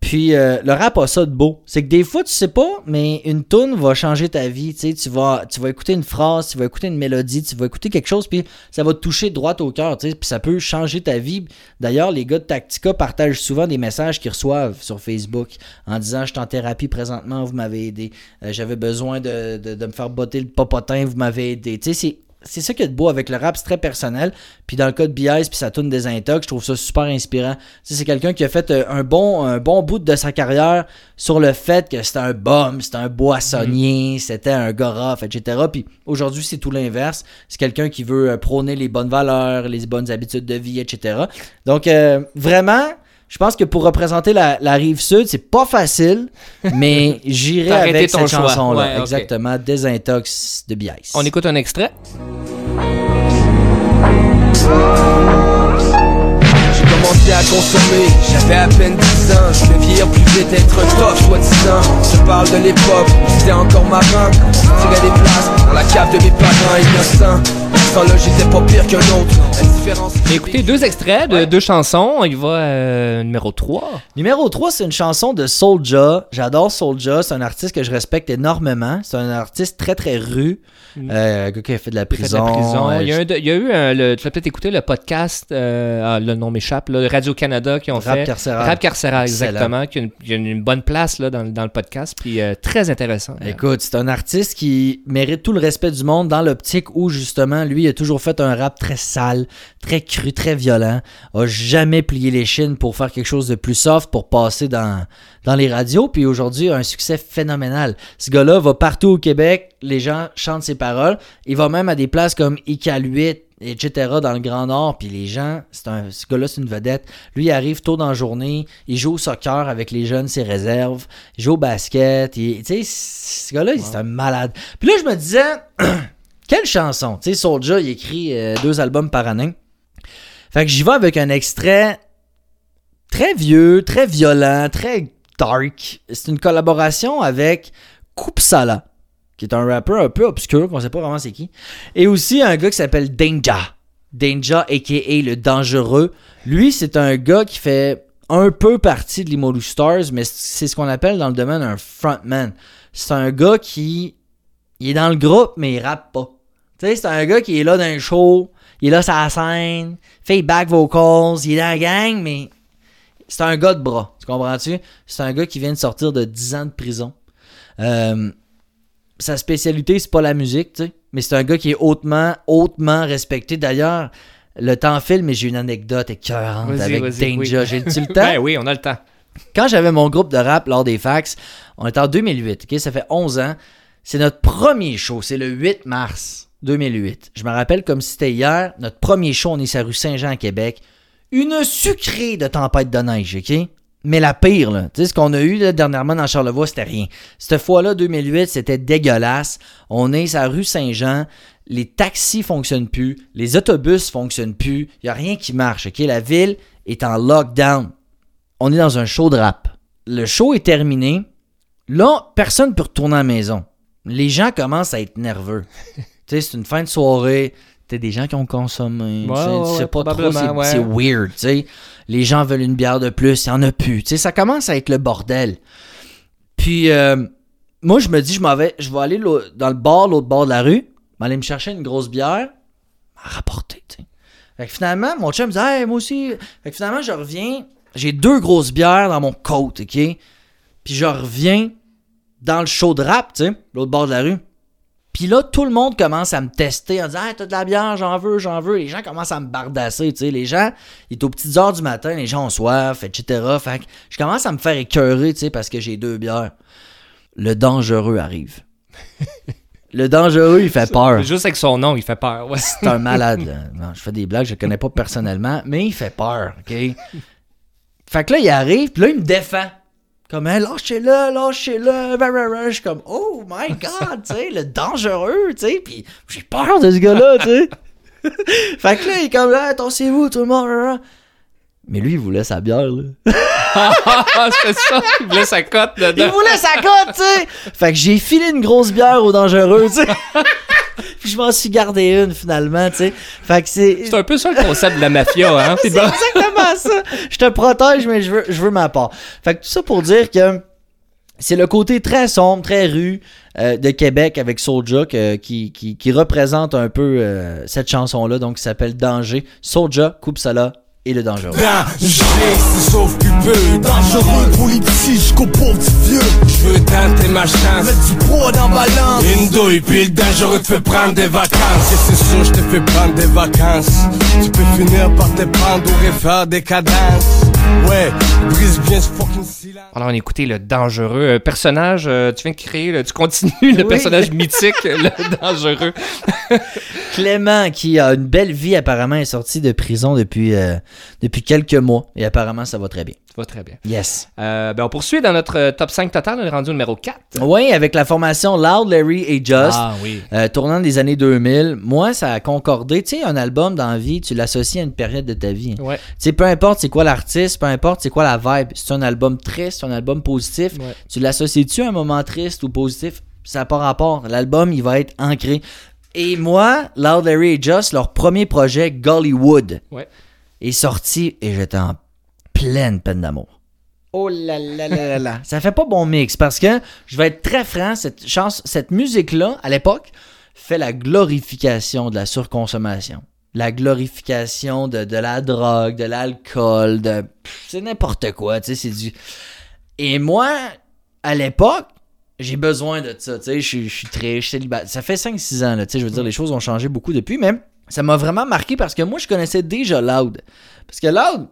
Speaker 2: Puis euh, le rap a ça de beau. C'est que des fois, tu sais pas, mais une tune va changer ta vie. Tu sais, tu vas, tu vas écouter une phrase, tu vas écouter une mélodie, tu vas écouter quelque chose, puis ça va te toucher droit au cœur. Tu sais, puis ça peut changer ta vie. D'ailleurs, les gars de Tactica partagent souvent des messages qu'ils reçoivent sur Facebook en disant Je suis en thérapie présentement, vous m'avez aidé. Euh, J'avais besoin de, de, de me faire botter le popotin, vous m'avez aidé. Tu sais, c'est. Ça qui est de beau avec le rap, c'est très personnel. Puis dans le cas de B.I.S. puis sa tune des intox, je trouve ça super inspirant. Tu sais, c'est quelqu'un qui a fait euh, un bon, un bon bout de sa carrière sur le fait que c'était un bum, c'était un boissonnier, c'était un rough, etc. Puis aujourd'hui, c'est tout l'inverse. C'est quelqu'un qui veut euh, prôner les bonnes valeurs, les bonnes habitudes de vie, etc. Donc, euh, vraiment, je pense que pour représenter la, la rive sud, c'est pas facile, mais j'irai avec
Speaker 3: ton
Speaker 2: cette chanson-là.
Speaker 3: Ouais, ok.
Speaker 2: Exactement, Désintox de B.I.S.
Speaker 3: On écoute un extrait.
Speaker 6: J'ai commencé à consommer, j'avais à peine 10 ans Je vais vieillir plus vite, être top, soi-disant Je parle de l'époque, où j'étais encore marin On tirait des places dans la cave de mes parents innocents À ce temps-là, j'étais pas pire qu'un autre différence
Speaker 3: écouté deux extraits de deux chansons. Il va euh, numéro 3.
Speaker 2: Numéro 3, c'est une chanson de Soulja. J'adore Soulja. C'est un artiste que je respecte énormément. C'est un artiste très, très rue. Euh, un gars qui a fait de la
Speaker 3: de
Speaker 2: prison.
Speaker 3: la prison.
Speaker 2: euh,
Speaker 3: il, y a un de- il y a eu un, le- tu l'as peut-être écouté le podcast, euh, ah, le nom m'échappe, Radio-Canada qui ont
Speaker 2: Rap
Speaker 3: fait.
Speaker 2: carcéral.
Speaker 3: Rap carcéral, exactement. Qui a une, qui a une bonne place là, dans, dans le podcast. Puis euh, très intéressant.
Speaker 2: Écoute, c'est un artiste qui mérite tout le respect du monde dans l'optique où, justement, lui, il a toujours fait un rap très sale, très cru, très violent. A jamais plié les chines pour faire quelque chose de plus soft pour passer dans, dans les radios. Puis aujourd'hui, a un succès phénoménal. Ce gars-là va partout au Québec, les gens chantent ses paroles. Il va même à des places comme ICAL 8, etc. dans le Grand Nord. Puis les gens, c'est un, ce gars-là, c'est une vedette. Lui, il arrive tôt dans la journée. Il joue au soccer avec les jeunes, ses réserves. Il joue au basket. Tu sais, ce gars-là, c'est un malade. Puis là, je me disais, quelle chanson? Tu sais, Soulja, il écrit euh, deux albums par année. Fait que j'y vais avec un extrait très vieux, très violent, très dark. C'est une collaboration avec Koupsala, qui est un rappeur un peu obscur, qu'on sait pas vraiment c'est qui. Et aussi un gars qui s'appelle Danger. Danger, a.k.a. le dangereux. Lui, c'est un gars qui fait un peu partie de l'Imolu Stars, mais c'est ce qu'on appelle dans le domaine un frontman. C'est un gars qui est dans le groupe, mais il rappe pas. Tu sais, c'est un gars qui est là dans un show, il est là sur la scène, fait back vocals, il est dans la gang, mais c'est un gars de bras. Tu comprends-tu? C'est un gars qui vient de sortir de 10 ans de prison. Euh, sa spécialité, c'est pas la musique, tu sais, mais c'est un gars qui est hautement, hautement respecté. D'ailleurs, le temps file, mais j'ai une anecdote écœurante avec Danger.
Speaker 3: oui.
Speaker 2: J'ai-tu le temps?
Speaker 3: Ben oui, on a le temps.
Speaker 2: quand j'avais mon groupe de rap lors des fax, on était en 2008, ok? Ça fait 11 ans. C'est notre premier show, c'est le 8 mars 2008. Je me rappelle comme si c'était hier, notre premier show, on est sur rue Saint-Jean à Québec. Une sucrée de tempête de neige, ok? Mais la pire, là, tu sais, ce qu'on a eu dernièrement dans Charlevoix, c'était rien. Cette fois-là, 2008, c'était dégueulasse. On est la rue Saint-Jean, les taxis fonctionnent plus, les autobus fonctionnent plus, il n'y a rien qui marche, ok? La ville est en lockdown on est dans un show de rap. Le show est terminé. Là, personne ne peut retourner à la maison. Les gens commencent à être nerveux. tu sais, c'est une fin de soirée. T'as des gens qui ont consommé.
Speaker 3: Ouais,
Speaker 2: tu sais,
Speaker 3: ouais,
Speaker 2: tu sais
Speaker 3: ouais,
Speaker 2: pas trop, c'est c'est weird. tu sais. Les gens veulent une bière de plus, il n'y en a plus. Tu sais, ça commence à être le bordel. Puis, euh, moi, je me dis, je m'en vais, je vais aller dans le bar, l'autre bord de la rue, m'aller me chercher une grosse bière, tu sais. Fait que finalement, mon chum me dit, hey, moi aussi. Fait que finalement, je reviens, j'ai deux grosses bières dans mon coat, OK? Puis je reviens dans le show de rap, tu sais, l'autre bord de la rue. Puis là, tout le monde commence à me tester en disant Hey, t'as de la bière, j'en veux, j'en veux. Les gens commencent à me bardasser, tu sais. Les gens, il est aux petites heures du matin, les gens ont soif, etc. Fait que je commence à me faire écœurer, tu sais, parce que j'ai deux bières. Le dangereux arrive. le dangereux, il fait peur.
Speaker 3: Juste avec son nom, il fait peur. Ouais.
Speaker 2: C'est un malade. là. Non, je fais des blagues, je le connais pas personnellement, mais il fait peur, OK? Fait que là, il arrive, puis là, il me défend. Comme, hey, lâchez-le, lâchez-le. Je suis comme, oh my god, tu sais, le dangereux, tu sais. Puis j'ai peur de ce gars-là, tu sais. fait que là, il est comme, là, attendez-vous, tout le monde. Mais lui, il voulait sa bière, là.
Speaker 3: c'est ça. Il voulait sa cote
Speaker 2: Il
Speaker 3: dedans.
Speaker 2: voulait sa cote, tu sais. Fait que j'ai filé une grosse bière au dangereux, tu sais. Puis je m'en suis gardé une, finalement, tu sais. Fait que c'est.
Speaker 3: C'est un peu ça le concept de la mafia, hein?
Speaker 2: C'est
Speaker 3: bon,
Speaker 2: exactement ça. Je te protège, mais je veux, je veux ma part. Fait que tout ça pour dire que c'est le côté très sombre, très rue euh, de Québec avec Soulja qui, qui, qui représente un peu euh, cette chanson-là, donc qui s'appelle Danger. Soulja, Coupe Sala et le dangereux.
Speaker 7: Danger, c'est sauf plus peu Dangereux pour les petits vieux. Je veux tenter ma chance. Mettre du poids dans ma balance Une douille puis le dangereux te fait prendre des vacances. Et c'est sûr je te fais prendre des vacances. Tu peux finir par te prendre ou faire des cadences Ouais, brise bien ce fucking silence
Speaker 3: Alors, on a écouté le dangereux. Euh, personnage, euh, tu viens de créer, tu continues le
Speaker 2: Oui.
Speaker 3: personnage mythique, le dangereux.
Speaker 2: Clément, qui a une belle vie, apparemment, est sorti de prison depuis, euh, depuis quelques mois. Et apparemment, ça va très bien.
Speaker 3: Va très bien.
Speaker 2: Yes.
Speaker 3: Euh, ben, on poursuit dans notre euh, top 5 total. On est rendu au numéro 4.
Speaker 2: Oui, avec la formation Loud, Larry et Just.
Speaker 3: Ah oui.
Speaker 2: Euh, tournant des années 2000, moi, ça a concordé. Tu sais, un album dans la vie, tu l'associes à une période de ta vie.
Speaker 3: Ouais.
Speaker 2: Tu sais, peu importe c'est quoi l'artiste, peu importe c'est quoi la vibe. Si c'est un album triste, c'est un album positif,
Speaker 3: Ouais.
Speaker 2: tu l'associes-tu à un moment triste ou positif? Ça n'a pas rapport. L'album, il va être ancré. Et moi, Loud Larry et Just, leur premier projet, Gollywood,
Speaker 3: Ouais.
Speaker 2: est sorti et j'étais en pleine peine d'amour. Oh là là là là là. Ça fait pas bon mix parce que, je vais être très franc, cette, chance, cette musique-là, à l'époque, fait la glorification de la surconsommation. La glorification de, de la drogue, de l'alcool, de. C'est n'importe quoi, tu sais, c'est du. Et moi, à l'époque, j'ai besoin de ça, tu sais, je suis- je suis très célibataire. Ça fait 5-6 ans, là, tu sais, je veux dire, les choses ont changé beaucoup depuis, mais ça m'a vraiment marqué parce que moi, je connaissais déjà Loud. Parce que Loud,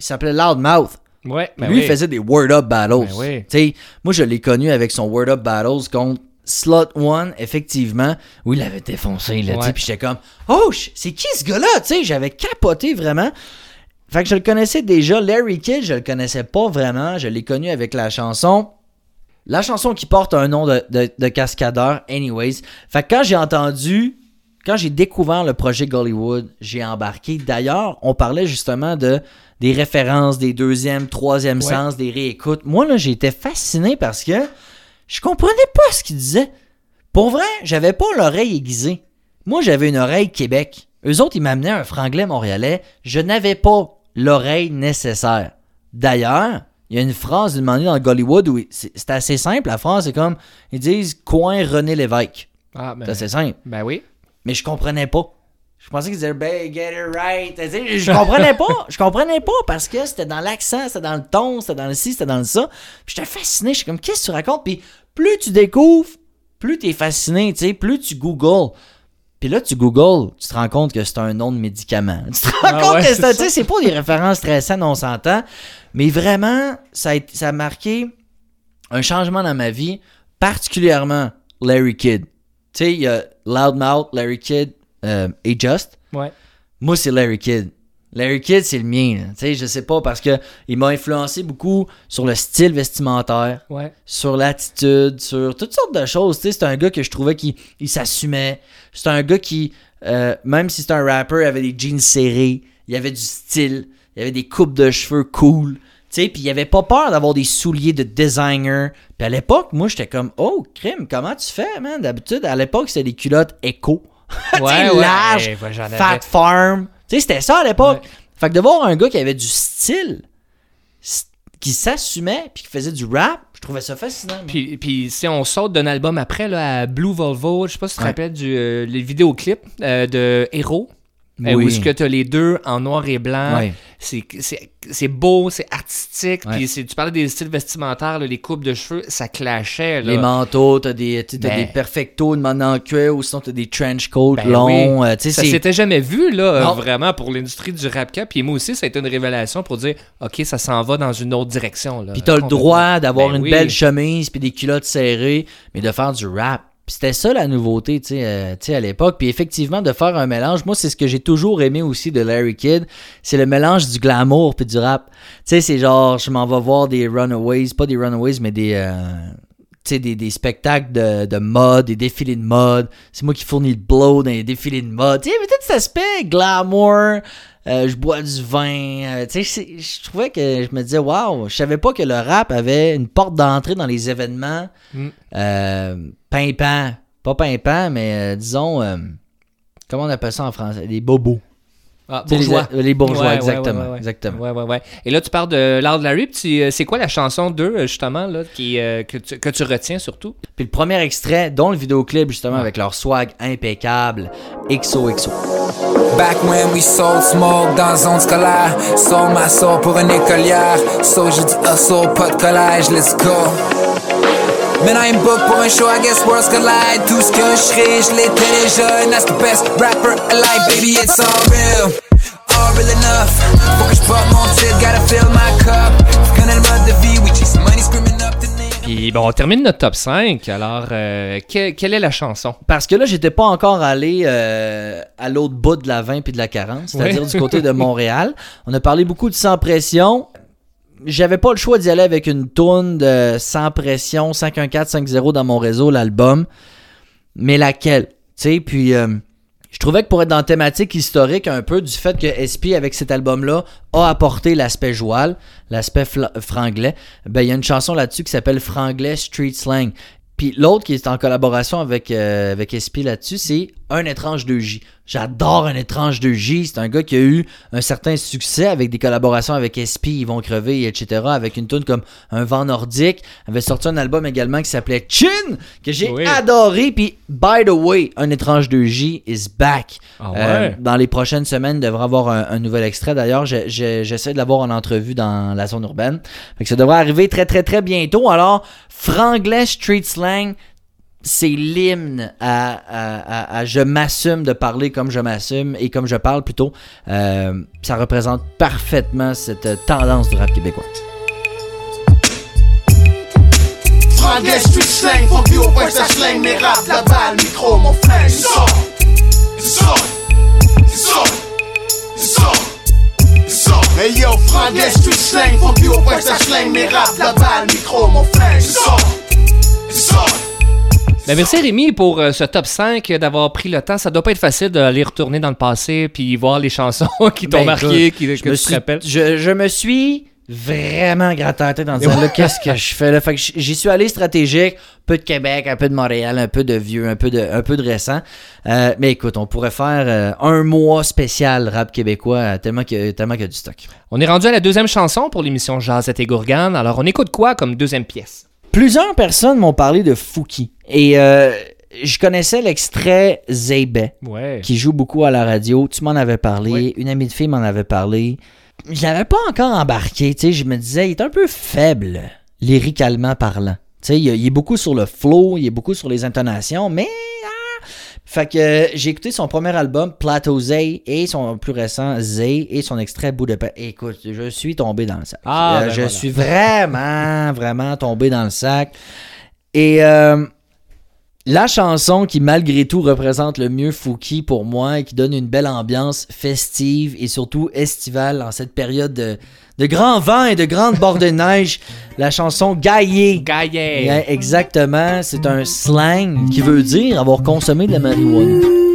Speaker 2: il s'appelait Loudmouth.
Speaker 3: Ouais. ben
Speaker 2: Lui,
Speaker 3: oui.
Speaker 2: il faisait des Word Up Battles.
Speaker 3: Ben oui.
Speaker 2: Moi, je l'ai connu avec son Word Up Battles contre Slot One, effectivement, où il avait défoncé, là,
Speaker 3: Ouais.
Speaker 2: puis j'étais comme, oh, c'est qui ce gars-là, tu sais, j'avais capoté vraiment. Fait que je le connaissais déjà. Larry Kidd, je le connaissais pas vraiment. Je l'ai connu avec la chanson. La chanson qui porte un nom de, de- de cascadeur, anyways. Fait que quand j'ai entendu, quand j'ai découvert le projet Gollywood, j'ai embarqué. D'ailleurs, on parlait justement de des références, des deuxième, troisième
Speaker 3: Ouais.
Speaker 2: sens, des réécoutes. Moi, là, j'ai été fasciné parce que je comprenais pas ce qu'il disait. Pour vrai, j'avais pas l'oreille aiguisée. Moi, j'avais une oreille Québec. Eux autres, ils m'amenaient un franglais montréalais. Je n'avais pas l'oreille nécessaire. D'ailleurs, il y a une phrase d'une manière dans Gollywood où c'est c'est assez simple. La phrase, c'est comme ils disent coin René Lévesque.
Speaker 3: Ah, ben,
Speaker 2: C'est assez simple.
Speaker 3: ben oui.
Speaker 2: Mais je comprenais pas. Je pensais qu'ils disaient ben get it right. Je comprenais pas. Je comprenais pas parce que c'était dans l'accent, c'était dans le ton, c'était dans le ci, c'était dans le ça. Puis j'étais fasciné. Je suis comme qu'est-ce que tu racontes? Puis plus tu découvres, plus tu es fasciné, tu sais, plus tu googles. Puis là, tu googles, tu te rends compte que c'est un nom de médicament. Tu te rends
Speaker 3: Ah
Speaker 2: compte
Speaker 3: ouais,
Speaker 2: que
Speaker 3: c'est
Speaker 2: pas des références très saines, on s'entend. Mais vraiment, ça a, ça a marqué un changement dans ma vie, particulièrement Larry Kidd. Tu sais, il y a Loudmouth, Larry Kidd euh, et Just.
Speaker 3: Ouais.
Speaker 2: Moi, c'est Larry Kidd. Larry Kidd, c'est le mien. Tu sais, je sais pas, parce que il m'a influencé beaucoup sur le style vestimentaire,
Speaker 3: Ouais.
Speaker 2: sur l'attitude, sur toutes sortes de choses. Tu sais, c'est un gars que je trouvais qui il s'assumait. C'est un gars qui, euh, même si c'est un rapper, avait des jeans serrés, il avait du style, il avait des coupes de cheveux cool. Tu sais, puis il avait pas peur d'avoir des souliers de designer. Puis à l'époque, moi, j'étais comme, oh, crime, comment tu fais, man? D'habitude, à l'époque, c'était des culottes éco.
Speaker 3: Ouais, ouais.
Speaker 2: larges,
Speaker 3: Eh, ouais.
Speaker 2: Fat Farm. Tu sais, c'était ça à l'époque. Fait que de voir un gars qui avait du style, qui s'assumait puis qui faisait du rap. Je trouvais ça fascinant.
Speaker 3: Puis, puis si on saute d'un album après, là, à Blue Volvo, je sais pas si tu te rappelles du euh, les vidéoclips euh, de Hero. Euh,
Speaker 2: Oui.
Speaker 3: où est-ce que tu as les deux en noir et blanc?
Speaker 2: Ouais.
Speaker 3: C'est- beau, c'est artistique. Puis tu parlais des styles vestimentaires, là, les coupes de cheveux, ça clashait. Là.
Speaker 2: Les manteaux, t'as des, tu sais, t'as
Speaker 3: Ben.
Speaker 2: des perfectos de en cuir ou sinon t'as des trench coats
Speaker 3: Ben
Speaker 2: longs.
Speaker 3: oui.
Speaker 2: euh, tu
Speaker 3: Ça s'était jamais vu, là,
Speaker 2: Non.
Speaker 3: euh, vraiment, pour l'industrie du rap cap. Puis moi aussi, ça a été une révélation pour dire, OK, ça s'en va dans une autre direction.
Speaker 2: Puis t'as le
Speaker 3: Complètement.
Speaker 2: droit d'avoir
Speaker 3: Ben
Speaker 2: une
Speaker 3: oui.
Speaker 2: belle chemise puis des culottes serrées, mais de faire du rap. Puis c'était ça la nouveauté, tu sais, euh, tu sais, à l'époque. Puis effectivement, de faire un mélange, moi, c'est ce que j'ai toujours aimé aussi de Larry Kidd, c'est le mélange du glamour puis du rap. Tu sais, c'est genre, je m'en vais voir des Runaways, pas des Runaways, mais des... euh, des, des spectacles de, de mode, des défilés de mode. C'est moi qui fournis le blow dans les défilés de mode. Tu sais, peut-être cet aspect glamour, euh, je bois du vin. euh, tu sais, c'est- je trouvais que je me disais, waouh, je savais pas que le rap avait une porte d'entrée dans les événements
Speaker 3: Mm.
Speaker 2: euh, pimpants. Pas pimpants, mais euh, disons, euh, comment on appelle ça en français? Les bobos.
Speaker 3: Ah,
Speaker 2: les-
Speaker 3: bourgeois.
Speaker 2: Les, bourgeois,
Speaker 3: Ouais,
Speaker 2: exactement.
Speaker 3: ouais, ouais, ouais.
Speaker 2: exactement.
Speaker 3: Ouais, ouais, ouais. Et là, tu parles de l'art de Larry. puis tu- euh, c'est quoi la chanson d'eux, euh, justement, là, qui, euh, que, tu, que tu retiens surtout?
Speaker 2: Puis le premier extrait, dont le vidéoclip, justement, avec leur swag impeccable, XOXO.
Speaker 8: Back when we sold smoke dans zone scolaire Sold ma soul pour une écolière So j'ai dit hustle, pas de collège, let's go Maintenant il me book pour un show, I guess worlds collide Tout ce que je serai, je l'étais déjà And that's the best rapper alive, baby it's all real All real enough Faut que je porte mon titre, gotta fill my cup Tu connais le mode de vie, we chase money screaming up the name
Speaker 3: Puis bon, on termine notre top 5. Alors, euh, que- quelle est la chanson?
Speaker 2: Parce que là, j'étais pas encore allé euh, à l'autre bout de la 20 puis de la 40, c'est-à-dire
Speaker 3: Oui.
Speaker 2: du côté de Montréal. On a parlé beaucoup de Sans Pression. J'avais pas le choix d'y aller avec une tourne de Sans Pression, 51450 dans mon réseau, l'album. Mais laquelle? Tu sais, puis euh, je trouvais que pour être dans la thématique historique un peu du fait que SP, avec cet album-là, a apporté l'aspect joual, l'aspect franglais, ben il y a une chanson là-dessus qui s'appelle Franglais Street Slang. Puis l'autre qui est en collaboration avec, euh, avec SP là-dessus, c'est Un étrange 2J. J'adore Un étrange 2J. C'est un gars qui a eu un certain succès avec des collaborations avec SP, Ils vont crever, etc. Avec une tune comme Un vent nordique. Il avait sorti un album également qui s'appelait Chin, que j'ai
Speaker 3: Oui.
Speaker 2: adoré. Puis, by the way, Un étrange 2J is back.
Speaker 3: Ah
Speaker 2: Euh, dans les prochaines semaines, il devrait avoir un, un nouvel extrait. D'ailleurs, j'essaie de l'avoir en entrevue dans la zone urbaine. Fait que ça devrait arriver très, très, très bientôt. Alors, Franglais Street Slang, c'est l'hymne à, je m'assume de parler comme je m'assume et comme je parle plutôt. Euh, ça représente parfaitement cette tendance du rap québécois.
Speaker 9: La balle.
Speaker 3: Ben, merci Rémi pour euh, ce top 5, euh, d'avoir pris le temps. Ça doit pas être facile d'aller retourner dans le passé puis voir les chansons qui t'ont
Speaker 2: Ben,
Speaker 3: marqué, qui, que
Speaker 2: je
Speaker 3: tu
Speaker 2: me
Speaker 3: te
Speaker 2: suis-
Speaker 3: rappelles.
Speaker 2: Je, je me suis vraiment gratté la tête en disant qu'est-ce que je fais là? Fait que j'y suis allé stratégique, un peu de Québec, un peu de Montréal, un peu de vieux, un peu de, un peu de récent. Euh, mais écoute, on pourrait faire euh, un mois spécial rap québécois tellement qu'il y, a- tellement qu'il y a du stock.
Speaker 3: On est rendu à la deuxième chanson pour l'émission Jazz et Gourgane. Alors, on écoute quoi comme deuxième pièce?
Speaker 2: Plusieurs personnes m'ont parlé de Fouki et euh, je connaissais l'extrait Zeybet.
Speaker 3: Ouais.
Speaker 2: qui joue beaucoup à la radio. Tu m'en avais parlé. Une amie de fille m'en avait parlé. Je l'avais pas encore embarqué. Tu sais, je me disais, il est un peu faible, lyricalement parlant. Tu sais, il, il est beaucoup sur le flow, il est beaucoup sur les intonations, mais. Fait que euh, j'ai écouté son premier album, Plateau Zay, et son plus récent, Zay, et son extrait Bout de pain. Écoute, je suis tombé dans le sac.
Speaker 3: Ah,
Speaker 2: Euh,
Speaker 3: ben
Speaker 2: je
Speaker 3: voilà.
Speaker 2: suis vraiment, vraiment tombé dans le sac. Et euh, la chanson qui, malgré tout, représente le mieux Fouki pour moi et qui donne une belle ambiance festive et surtout estivale en cette période de, de grand vent et de grande bord de neige, la chanson Gaillé. Ouais, exactement, c'est un slang qui veut dire avoir consommé de la marijuana.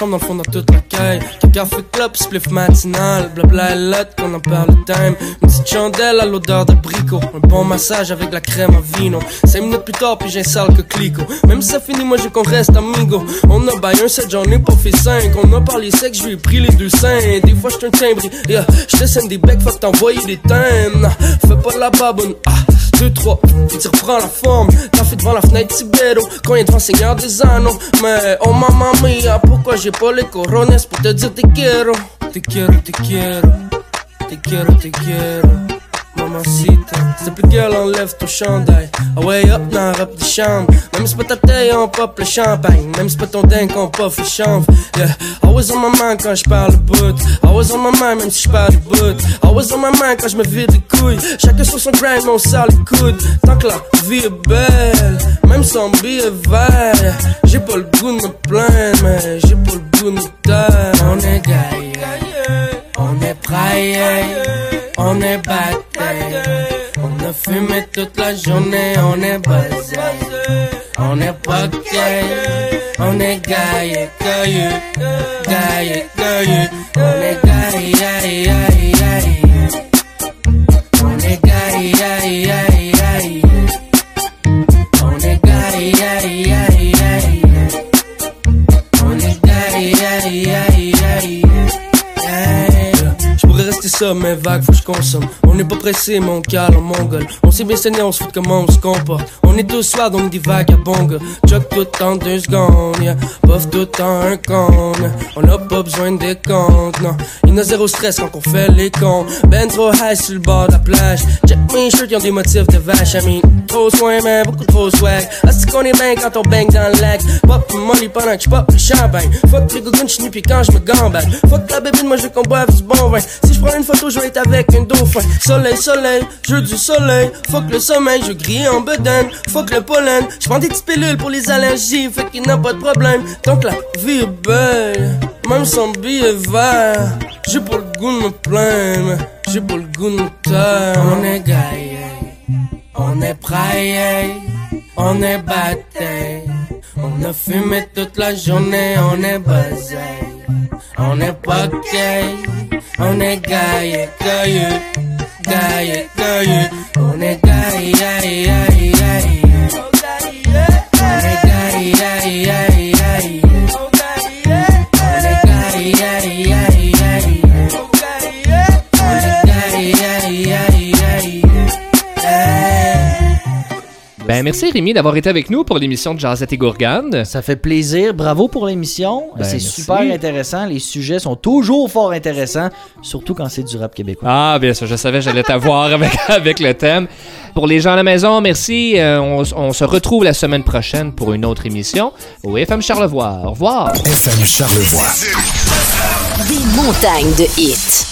Speaker 10: Chambre, dans le fond, dans toute la caille. Café club, spliff matinal. Blabla et lot, qu'on en parle le time. Une petite chandelle à l'odeur de bricot. Un bon massage avec la crème à vino. Cinq minutes plus tard, puis j'ai sale que clico. Même si ça finit, moi je qu'on reste amigo. On a baillé un set, j'en ai pas fait cinq. On a parlé sexe, je lui ai pris les deux seins. Des fois, j'suis un timbre. Yeah, j'te des becs, faut t'envoyer des thèmes. Fais pas la baboune. Ah. 2, 3, puis tu reprends la forme. T'as fait devant la fenêtre Tibero, quand il est devant Seigneur des Anneaux. Mais oh maman mia, pourquoi j'ai pas les corones pour te dire te quiero? Te quiero, te quiero, te quiero, te quiero mamacita. S'il plus girl, enlève ton chandail. Ah ouais, hop, dans la robe de chambre. Même si pas ta taille, on pop le champagne. Même si pas ton dingue, on pop le chanvre. Yeah, always on my mind quand j'parle bout. Always on my mind, même si j'parle bout. Always on my mind quand j'me vide les couilles. Chacun sur son grind, mais on sort les coudes. Tant que la vie est belle, même sans billet vert. J'ai pas le goût de me plaindre, mais j'ai pas le goût de me taire. On est gaillé, on est praillé, on est battu. On a fumé toute la journée, on est basé. On est pas on est gaillé, gaillé, gaillé, gaillé. On est gaillé, gaillé, gaillé. On est gaillé, gaillé, gaillé. Mais vague, faut que je consomme. On n'est pas pressé, mon calme en mongol. On s'est bien saigné, on se fout comment on se comporte. On est tous soirs, donc des bonga. Chuck tout en deux secondes, yeah. Puff tout en un con. On a pas besoin des comptes, non. Il a zéro stress quand on fait les cons. Ben trop high sur le bord de la plage. Check mes shirts, ont des motifs de vache. I mean, trop soin, mais beaucoup trop swag. Est-ce qu'on est bien quand on bang dans le lac? Pop money pendant que j'pop le champagne. Fuck les gougounes, j'suis puis quand j'me gambade. Fuck la bébé, moi je qu'on boive du bon vin. Si je prends une je vais être avec un dauphin. Soleil, soleil, jeu du soleil. Fuck le sommeil, je grille en bedaine. Fuck le pollen, je prends des petites pilules pour les allergies. Fait qu'il n'a pas de problème. Tant que la vie est belle, même sans billet vert. J'ai pas le goût de me plaindre, j'ai pas le goût de me taire. On est gaillé, on est praillé, on est batté. On a fumé toute la journée, on est basé. On est pas gay, on est gaillé, gaillé, gaillé, gaillé. On est gaillé, gaillé, gaillé,
Speaker 3: Ben, merci Rémi d'avoir été avec nous pour l'émission de Jazette et Gourgane.
Speaker 2: Ça fait plaisir. Bravo pour l'émission.
Speaker 3: Ben,
Speaker 2: c'est super intéressant. Les sujets sont toujours fort intéressants, surtout quand c'est du rap québécois.
Speaker 3: Ah, bien sûr, je savais, j'allais t'avoir avec, avec le thème. Pour les gens à la maison, merci. Euh, on, on se retrouve la semaine prochaine pour une autre émission au FM Charlevoix. Au revoir.
Speaker 1: FM Charlevoix.
Speaker 11: Des montagnes de hits.